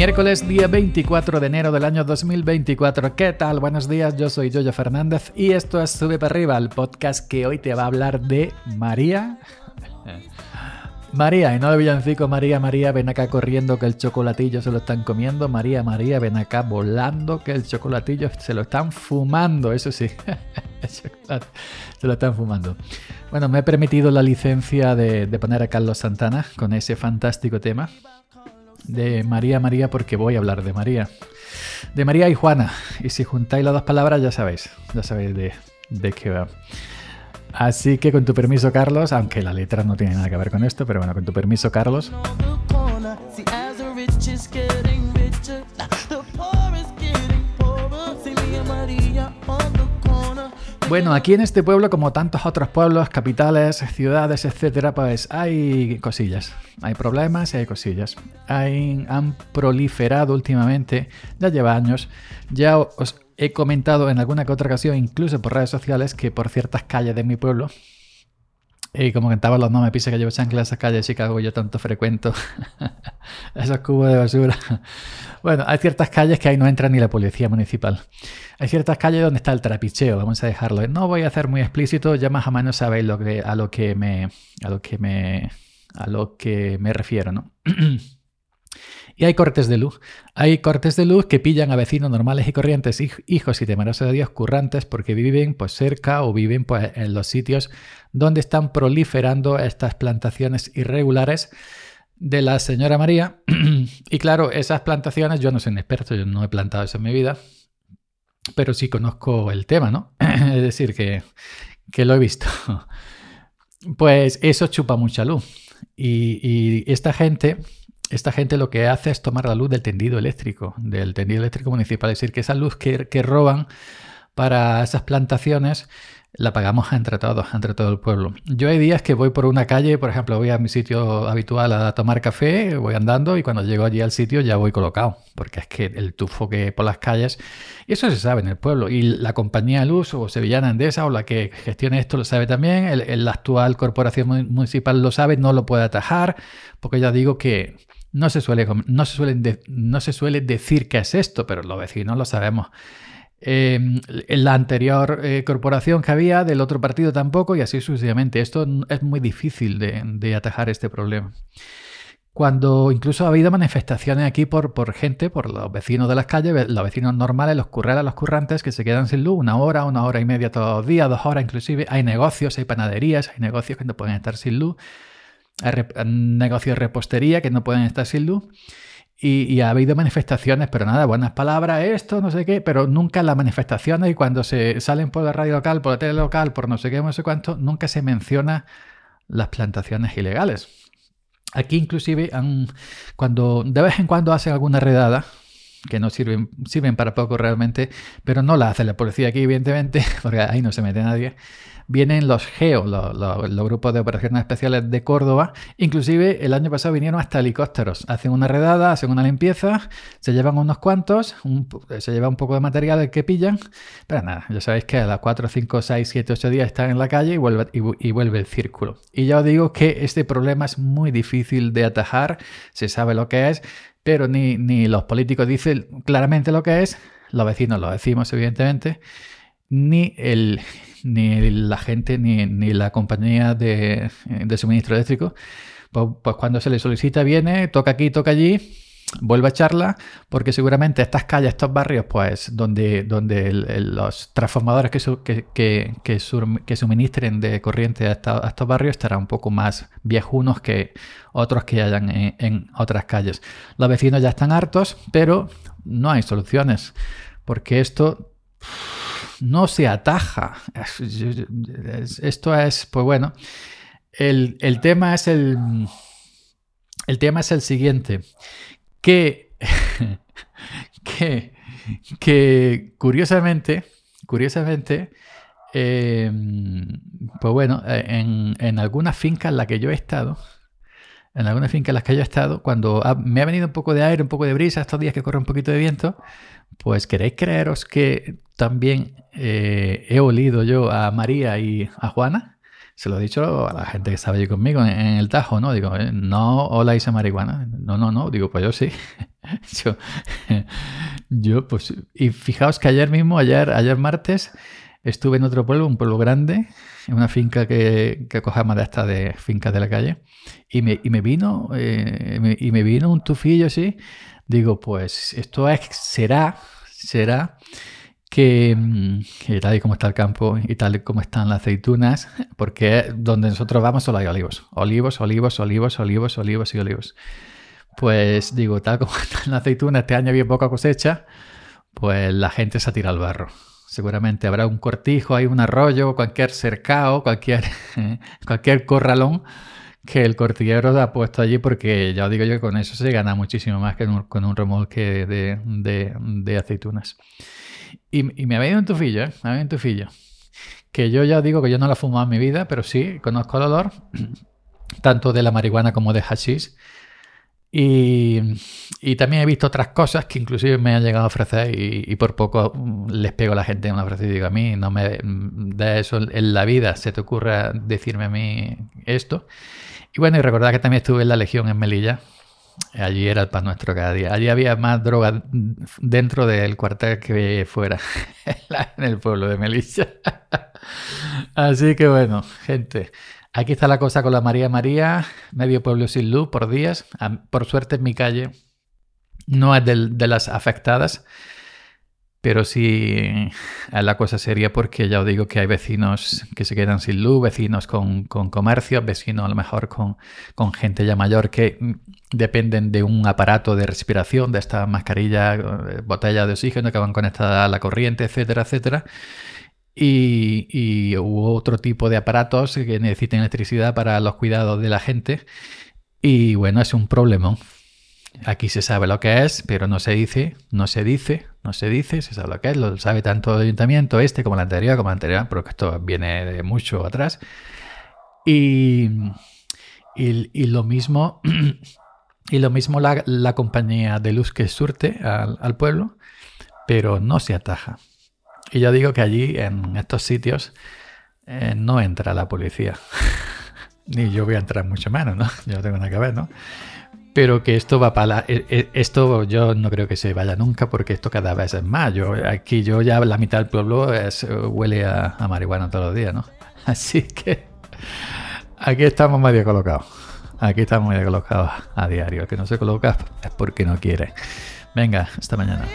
Miércoles día 24 de enero del año 2024. ¿Qué tal? Buenos días, yo soy Yoyo Fernández y esto es Sube para arriba, el podcast que hoy te va a hablar de María. María, y no de villancico, María, María, ven acá corriendo que el chocolatillo se lo están comiendo. María, María, ven acá volando que el chocolatillo se lo están fumando, eso sí. Se lo están fumando. Bueno, me he permitido la licencia de, de poner a Carlos Santana con ese fantástico tema de María María porque voy a hablar de María. De María y Juana. Y si juntáis las dos palabras ya sabéis, ya sabéis de, de qué va. Así que con tu permiso Carlos, aunque la letra no tiene nada que ver con esto, pero bueno, con tu permiso Carlos. Bueno, aquí en este pueblo, como tantos otros pueblos, capitales, ciudades, etcétera, pues hay cosillas. Hay problemas y hay cosillas. Hay, han proliferado últimamente, ya lleva años. Ya os he comentado en alguna que otra ocasión, incluso por redes sociales, que por ciertas calles de mi pueblo, y como cantaba los no me pise que llevo chancla esas calles de Chicago yo tanto frecuento esos cubos de basura. Bueno, hay ciertas calles que ahí no entra ni la policía municipal. Hay ciertas calles donde está el trapicheo, vamos a dejarlo. No voy a hacer muy explícito, ya más o menos sabéis lo que, a lo que me a lo que me a lo que me refiero, ¿no? Y hay cortes de luz. Hay cortes de luz que pillan a vecinos normales y corrientes, hij- hijos y temerosos de Dios, currantes, porque viven pues cerca o viven pues en los sitios donde están proliferando estas plantaciones irregulares de la señora María. y claro, esas plantaciones, yo no soy un experto, yo no he plantado eso en mi vida, pero sí conozco el tema, ¿no? es decir, que, que lo he visto. pues eso chupa mucha luz. Y esta gente, esta gente lo que hace es tomar la luz del tendido eléctrico, del tendido eléctrico municipal. Es decir, que esa luz que, que roban para esas plantaciones la pagamos entre todos, entre todo el pueblo. Yo hay días que voy por una calle, por ejemplo, voy a mi sitio habitual a tomar café, voy andando y cuando llego allí al sitio ya voy colocado, porque es que el tufo que por las calles, y eso se sabe en el pueblo, y la compañía luz o Sevillana Endesa o la que gestione esto lo sabe también, el, el actual corporación mu- municipal lo sabe, no lo puede atajar, porque ya digo que no se suele, no se suelen de- no se suele decir que es esto, pero los vecinos lo sabemos. Eh, la anterior eh, corporación que había, del otro partido tampoco, y así sucesivamente. Esto es muy difícil de, atajar este problema. Cuando incluso ha habido manifestaciones aquí por, por gente, por los vecinos de las calles, los vecinos normales, los currelas, los currantes, que se quedan sin luz una hora, una hora y media todos los días, dos horas inclusive. Hay negocios, hay panaderías, hay negocios que no pueden estar sin luz. Hay rep- negocios de repostería que no pueden estar sin luz. Y, ha habido manifestaciones, pero nada, buenas palabras, esto, no sé qué, pero nunca las manifestaciones y cuando se salen por la radio local, por la tele local, por no sé qué, no sé cuánto, nunca se menciona las plantaciones ilegales. Aquí inclusive cuando de vez en cuando hacen alguna redada, que no sirven, sirven para poco realmente, pero no la hace la policía aquí, evidentemente, porque ahí no se mete nadie. Vienen los GEO, los, grupos de operaciones especiales de Córdoba. Inclusive el año pasado vinieron hasta helicópteros. Hacen una redada, hacen una limpieza, se llevan unos cuantos, se lleva un poco de material el que pillan, pero nada, ya sabéis que a las 4, 5, 6, 7, 8 días están en la calle y vuelve, y, vu- y vuelve el círculo. Y ya os digo que este problema es muy difícil de atajar, se sabe lo que es, pero ni, ni los políticos dicen claramente lo que es, los vecinos lo decimos evidentemente, ni, el, ni la gente, ni, ni la compañía de, de suministro eléctrico. Pues, pues cuando se le solicita viene, toca aquí, toca allí, vuelve a echarla, porque seguramente estas calles, estos barrios, pues donde, donde los transformadores que, que, que- que suministren de corriente a, estos barrios estarán un poco más viejunos que otros que hayan en, en otras calles. Los vecinos ya están hartos, pero no hay soluciones, porque esto no se ataja. Es- es- Esto es, pues bueno, el, el tema es el, el tema es el siguiente, que, que, que curiosamente, curiosamente, eh, pues bueno, en, en algunas fincas en las que yo he estado, en algunas fincas en las que yo he estado, cuando ha- me ha venido un poco de aire, un poco de brisa, estos días que corre un poquito de viento, pues queréis creeros que también eh, he olido yo a María y a Juana. Se lo he dicho a la gente que estaba allí conmigo en, el Tajo, ¿no? Digo, eh, no oláis a marihuana. No, no, no. Digo, pues yo sí. yo, yo, pues. Y fijaos que ayer mismo, ayer, ayer martes, estuve en otro pueblo, un pueblo grande, en una finca que, que cogemos de esta de fincas de la calle. Y me, y me vino, eh, y me vino un tufillo así. Digo, pues esto es, será, será que, mm, que tal y como está el campo y tal y como están las aceitunas, porque donde nosotros vamos solo hay olivos. Olivos, olivos, olivos, olivos, olivos y olivos. Pues digo, tal como están las aceitunas, este año había poca cosecha, pues la gente se tira al barro. Seguramente habrá un cortijo, hay un arroyo, cualquier cercado, cualquier, cualquier corralón que el cortillero ha puesto allí porque ya os digo yo que con eso se gana muchísimo más que con un remolque de, de- de aceitunas. Y, y me ha venido un tufillo, ¿eh? Me ha venido un tufillo. Que yo ya digo que yo no la he fumado en mi vida, pero sí conozco el olor, tanto de la marihuana como de hashish. Y, y también he visto otras cosas que inclusive me han llegado a ofrecer y, y por poco les pego a la gente en una frase y digo a mí, no me de eso en la vida se te ocurra decirme a mí esto. Y bueno, y recordad que también estuve en la Legión en Melilla. Allí era el pan nuestro cada día. Allí había más droga dentro del cuartel que fuera, en el pueblo de Melilla. Así que bueno, gente, aquí está la cosa con la María María, medio pueblo sin luz por días. Por suerte en mi calle no es del- de las afectadas, pero sí la cosa sería porque ya os digo que hay vecinos que se quedan sin luz, vecinos con, con comercios, vecinos a lo mejor con, con gente ya mayor que mm, dependen de un aparato de respiración, de esta mascarilla, eh, botella de oxígeno que van conectadas a la corriente, etcétera, etcétera. Y, y otro tipo de aparatos que necesitan electricidad para los cuidados de la gente. Y bueno, es un problema. Aquí se sabe lo que es, pero no se dice, no se dice, no se dice, se sabe lo que es, lo sabe tanto el ayuntamiento este como el anterior, como el anterior, porque esto viene de mucho atrás. Y, y, lo mismo, y lo mismo la, la compañía de luz que surte al, al pueblo, pero no se ataja. Y yo digo que allí, en estos sitios, eh, no entra la policía. Ni yo voy a entrar mucho menos, ¿no? Yo no tengo nada que ver, ¿no? Pero que esto va para la, e- e- esto yo no creo que se vaya nunca porque esto cada vez es más. Yo, aquí yo ya la mitad del pueblo huele a, a marihuana todos los días, ¿no? Así que aquí estamos medio colocados. Aquí estamos medio colocados a diario. El que no se coloca es porque no quiere. Venga, hasta mañana.